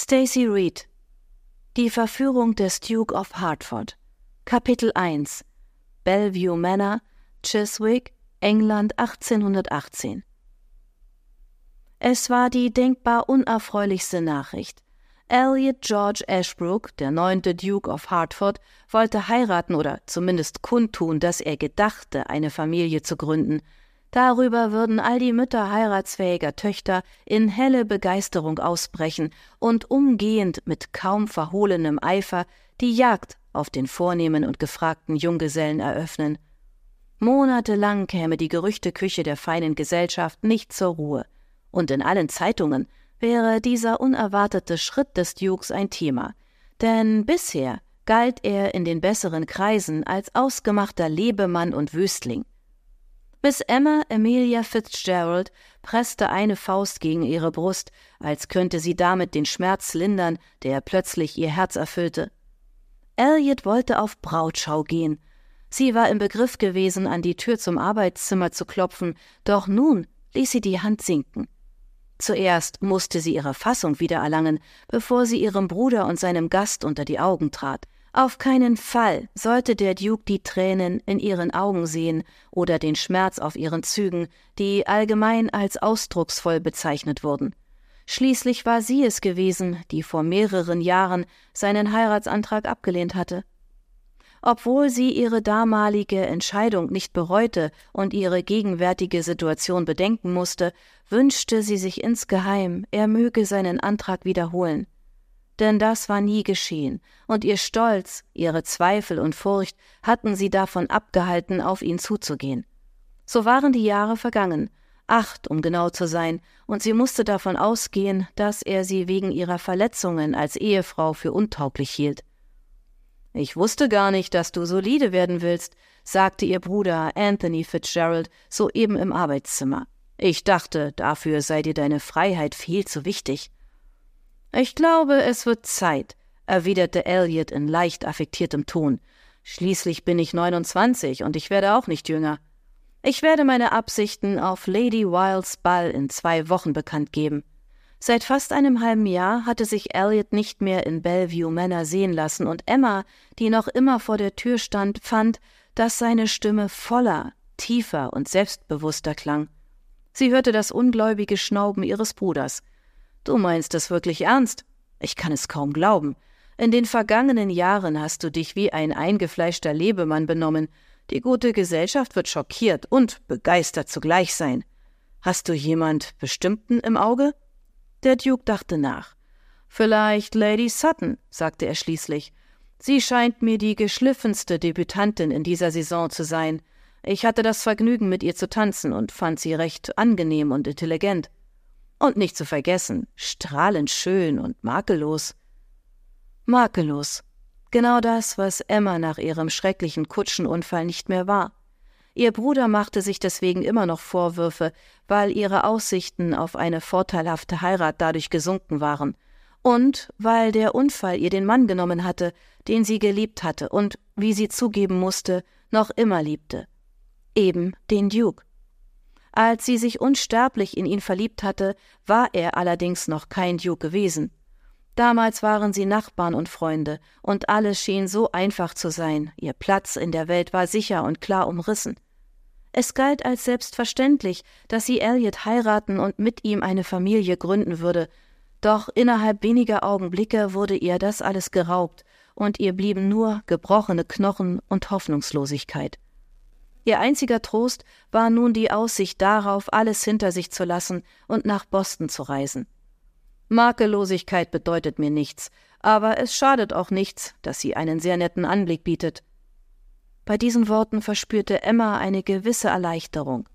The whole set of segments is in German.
Stacy Reed Die Verführung des Duke of Hertford Kapitel 1 Bellevue Manor, Chiswick, England 1818 Es war die denkbar unerfreulichste Nachricht. Elliot George Ashbrook, der neunte Duke of Hertford, wollte heiraten oder zumindest kundtun, dass er gedachte, eine Familie zu gründen. Darüber würden all die Mütter heiratsfähiger Töchter in helle Begeisterung ausbrechen und umgehend mit kaum verhohlenem Eifer die Jagd auf den vornehmen und gefragten Junggesellen eröffnen. Monatelang käme die Gerüchteküche der feinen Gesellschaft nicht zur Ruhe, und in allen Zeitungen wäre dieser unerwartete Schritt des Dukes ein Thema, denn bisher galt er in den besseren Kreisen als ausgemachter Lebemann und Wüstling. Miss Emma Amelia Fitzgerald presste eine Faust gegen ihre Brust, als könnte sie damit den Schmerz lindern, der plötzlich ihr Herz erfüllte. Elliot wollte auf Brautschau gehen. Sie war im Begriff gewesen, an die Tür zum Arbeitszimmer zu klopfen, doch nun ließ sie die Hand sinken. Zuerst musste sie ihre Fassung wiedererlangen, bevor sie ihrem Bruder und seinem Gast unter die Augen trat. Auf keinen Fall sollte der Duke die Tränen in ihren Augen sehen oder den Schmerz auf ihren Zügen, die allgemein als ausdrucksvoll bezeichnet wurden. Schließlich war sie es gewesen, die vor mehreren Jahren seinen Heiratsantrag abgelehnt hatte. Obwohl sie ihre damalige Entscheidung nicht bereute und ihre gegenwärtige Situation bedenken musste, wünschte sie sich insgeheim, er möge seinen Antrag wiederholen. Denn das war nie geschehen, und ihr Stolz, ihre Zweifel und Furcht hatten sie davon abgehalten, auf ihn zuzugehen. So waren die Jahre vergangen, acht, um genau zu sein, und sie musste davon ausgehen, dass er sie wegen ihrer Verletzungen als Ehefrau für untauglich hielt. Ich wusste gar nicht, dass du solide werden willst, sagte ihr Bruder Anthony Fitzgerald soeben im Arbeitszimmer. Ich dachte, dafür sei dir deine Freiheit viel zu wichtig. Ich glaube, es wird Zeit, erwiderte Elliot in leicht affektiertem Ton. Schließlich bin ich 29 und ich werde auch nicht jünger. Ich werde meine Absichten auf Lady Wilds Ball in zwei Wochen bekannt geben. Seit fast einem halben Jahr hatte sich Elliot nicht mehr in Bellevue Manor sehen lassen, und Emma, die noch immer vor der Tür stand, fand, dass seine Stimme voller, tiefer und selbstbewusster klang. Sie hörte das ungläubige Schnauben ihres Bruders. Du meinst es wirklich ernst? Ich kann es kaum glauben. In den vergangenen Jahren hast du dich wie ein eingefleischter Lebemann benommen. Die gute Gesellschaft wird schockiert und begeistert zugleich sein. Hast du jemand Bestimmten im Auge? Der Duke dachte nach. Vielleicht Lady Sutton, sagte er schließlich. Sie scheint mir die geschliffenste Debütantin in dieser Saison zu sein. Ich hatte das Vergnügen, mit ihr zu tanzen und fand sie recht angenehm und intelligent. Und nicht zu vergessen, strahlend schön und makellos. Makellos. Genau das, was Emma nach ihrem schrecklichen Kutschenunfall nicht mehr war. Ihr Bruder machte sich deswegen immer noch Vorwürfe, weil ihre Aussichten auf eine vorteilhafte Heirat dadurch gesunken waren, und weil der Unfall ihr den Mann genommen hatte, den sie geliebt hatte und, wie sie zugeben musste, noch immer liebte. Eben den Duke. Als sie sich unsterblich in ihn verliebt hatte, war er allerdings noch kein Duke gewesen. Damals waren sie Nachbarn und Freunde, und alles schien so einfach zu sein, ihr Platz in der Welt war sicher und klar umrissen. Es galt als selbstverständlich, dass sie Elliot heiraten und mit ihm eine Familie gründen würde, doch innerhalb weniger Augenblicke wurde ihr das alles geraubt, und ihr blieben nur gebrochene Knochen und Hoffnungslosigkeit. Ihr einziger Trost war nun die Aussicht darauf, alles hinter sich zu lassen und nach Boston zu reisen. Makellosigkeit bedeutet mir nichts, aber es schadet auch nichts, dass sie einen sehr netten Anblick bietet. Bei diesen Worten verspürte Emma eine gewisse Erleichterung.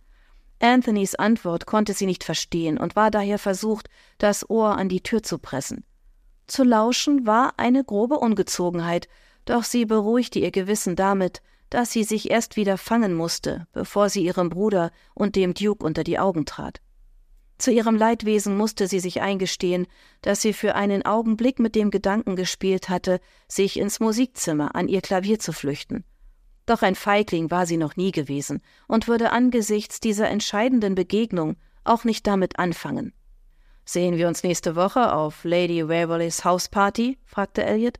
Anthonys Antwort konnte sie nicht verstehen und war daher versucht, das Ohr an die Tür zu pressen. Zu lauschen war eine grobe Ungezogenheit, doch sie beruhigte ihr Gewissen damit, dass sie sich erst wieder fangen musste, bevor sie ihrem Bruder und dem Duke unter die Augen trat. Zu ihrem Leidwesen musste sie sich eingestehen, dass sie für einen Augenblick mit dem Gedanken gespielt hatte, sich ins Musikzimmer an ihr Klavier zu flüchten. Doch ein Feigling war sie noch nie gewesen und würde angesichts dieser entscheidenden Begegnung auch nicht damit anfangen. Sehen wir uns nächste Woche auf Lady Waverleys Hausparty? fragte Elliot.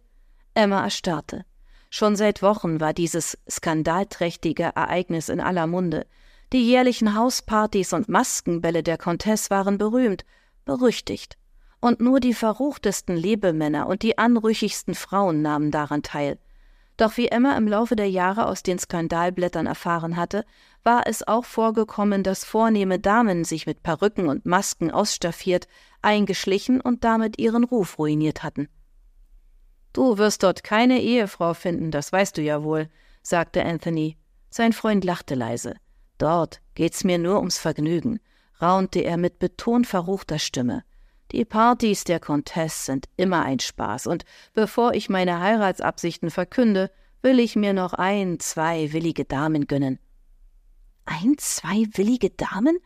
Emma erstarrte. Schon seit Wochen war dieses skandalträchtige Ereignis in aller Munde. Die jährlichen Hauspartys und Maskenbälle der Comtesse waren berühmt, berüchtigt. Und nur die verruchtesten Lebemänner und die anrüchigsten Frauen nahmen daran teil. Doch wie Emma im Laufe der Jahre aus den Skandalblättern erfahren hatte, war es auch vorgekommen, dass vornehme Damen sich mit Perücken und Masken ausstaffiert, eingeschlichen und damit ihren Ruf ruiniert hatten. Du wirst dort keine Ehefrau finden, das weißt du ja wohl, sagte Anthony. Sein Freund lachte leise. Dort geht's mir nur ums Vergnügen, raunte er mit betont verruchter Stimme. Die Partys der Comtesse sind immer ein Spaß, und bevor ich meine Heiratsabsichten verkünde, will ich mir noch ein, zwei willige Damen gönnen. Ein, zwei willige Damen?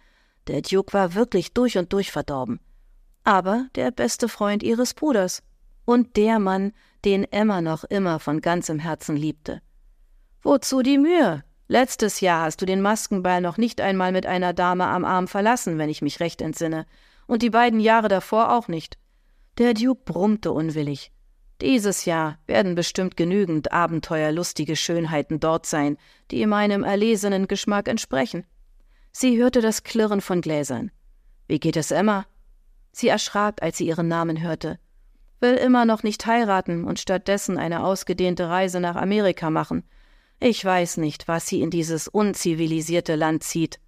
Der Duke war wirklich durch und durch verdorben. Aber der beste Freund ihres Bruders und der Mann, den Emma noch immer von ganzem Herzen liebte. Wozu die Mühe? Letztes Jahr hast du den Maskenball noch nicht einmal mit einer Dame am Arm verlassen, wenn ich mich recht entsinne, und die beiden Jahre davor auch nicht. Der Duke brummte unwillig. Dieses Jahr werden bestimmt genügend abenteuerlustige Schönheiten dort sein, die meinem erlesenen Geschmack entsprechen. Sie hörte das Klirren von Gläsern. Wie geht es Emma? Sie erschrak, als sie ihren Namen hörte will immer noch nicht heiraten und stattdessen eine ausgedehnte Reise nach Amerika machen. Ich weiß nicht, was sie in dieses unzivilisierte Land zieht.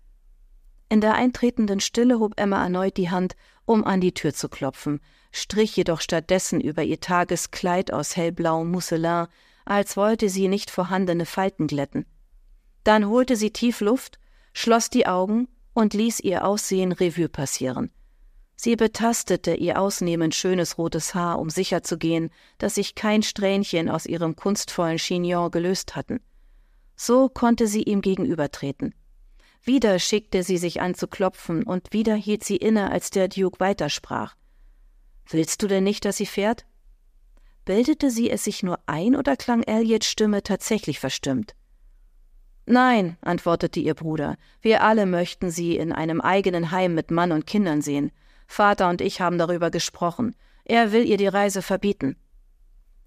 In der eintretenden Stille hob Emma erneut die Hand, um an die Tür zu klopfen, strich jedoch stattdessen über ihr Tageskleid aus hellblauem Mousselin, als wollte sie nicht vorhandene Falten glätten. Dann holte sie tief Luft, schloss die Augen und ließ ihr Aussehen Revue passieren. Sie betastete ihr ausnehmend schönes rotes Haar, um sicherzugehen, dass sich kein Strähnchen aus ihrem kunstvollen Chignon gelöst hatten. So konnte sie ihm gegenübertreten. Wieder schickte sie sich an zu klopfen, und wieder hielt sie inne, als der Duke weitersprach. Willst du denn nicht, dass sie fährt? Bildete sie es sich nur ein oder klang Elliots Stimme tatsächlich verstimmt? Nein, antwortete ihr Bruder, wir alle möchten sie in einem eigenen Heim mit Mann und Kindern sehen. Vater und ich haben darüber gesprochen. Er will ihr die Reise verbieten.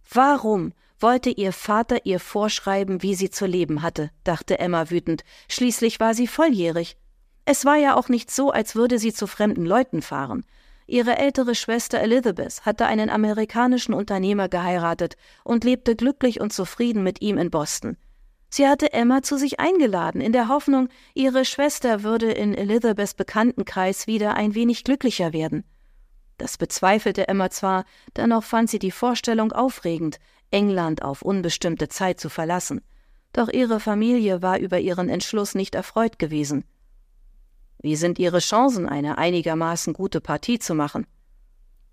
Warum wollte ihr Vater ihr vorschreiben, wie sie zu leben hatte, dachte Emma wütend. Schließlich war sie volljährig. Es war ja auch nicht so, als würde sie zu fremden Leuten fahren. Ihre ältere Schwester Elizabeth hatte einen amerikanischen Unternehmer geheiratet und lebte glücklich und zufrieden mit ihm in Boston. Sie hatte Emma zu sich eingeladen, in der Hoffnung, ihre Schwester würde in Elizabeths Bekanntenkreis wieder ein wenig glücklicher werden. Das bezweifelte Emma zwar, dennoch fand sie die Vorstellung aufregend, England auf unbestimmte Zeit zu verlassen. Doch ihre Familie war über ihren Entschluss nicht erfreut gewesen. Wie sind Ihre Chancen, eine einigermaßen gute Partie zu machen?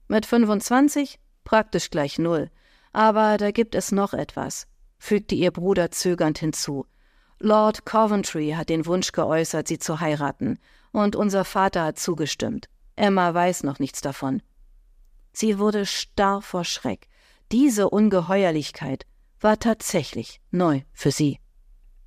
Mit 25? Praktisch gleich null. Aber da gibt es noch etwas fügte ihr Bruder zögernd hinzu. Lord Coventry hat den Wunsch geäußert, sie zu heiraten, und unser Vater hat zugestimmt. Emma weiß noch nichts davon. Sie wurde starr vor Schreck. Diese Ungeheuerlichkeit war tatsächlich neu für sie.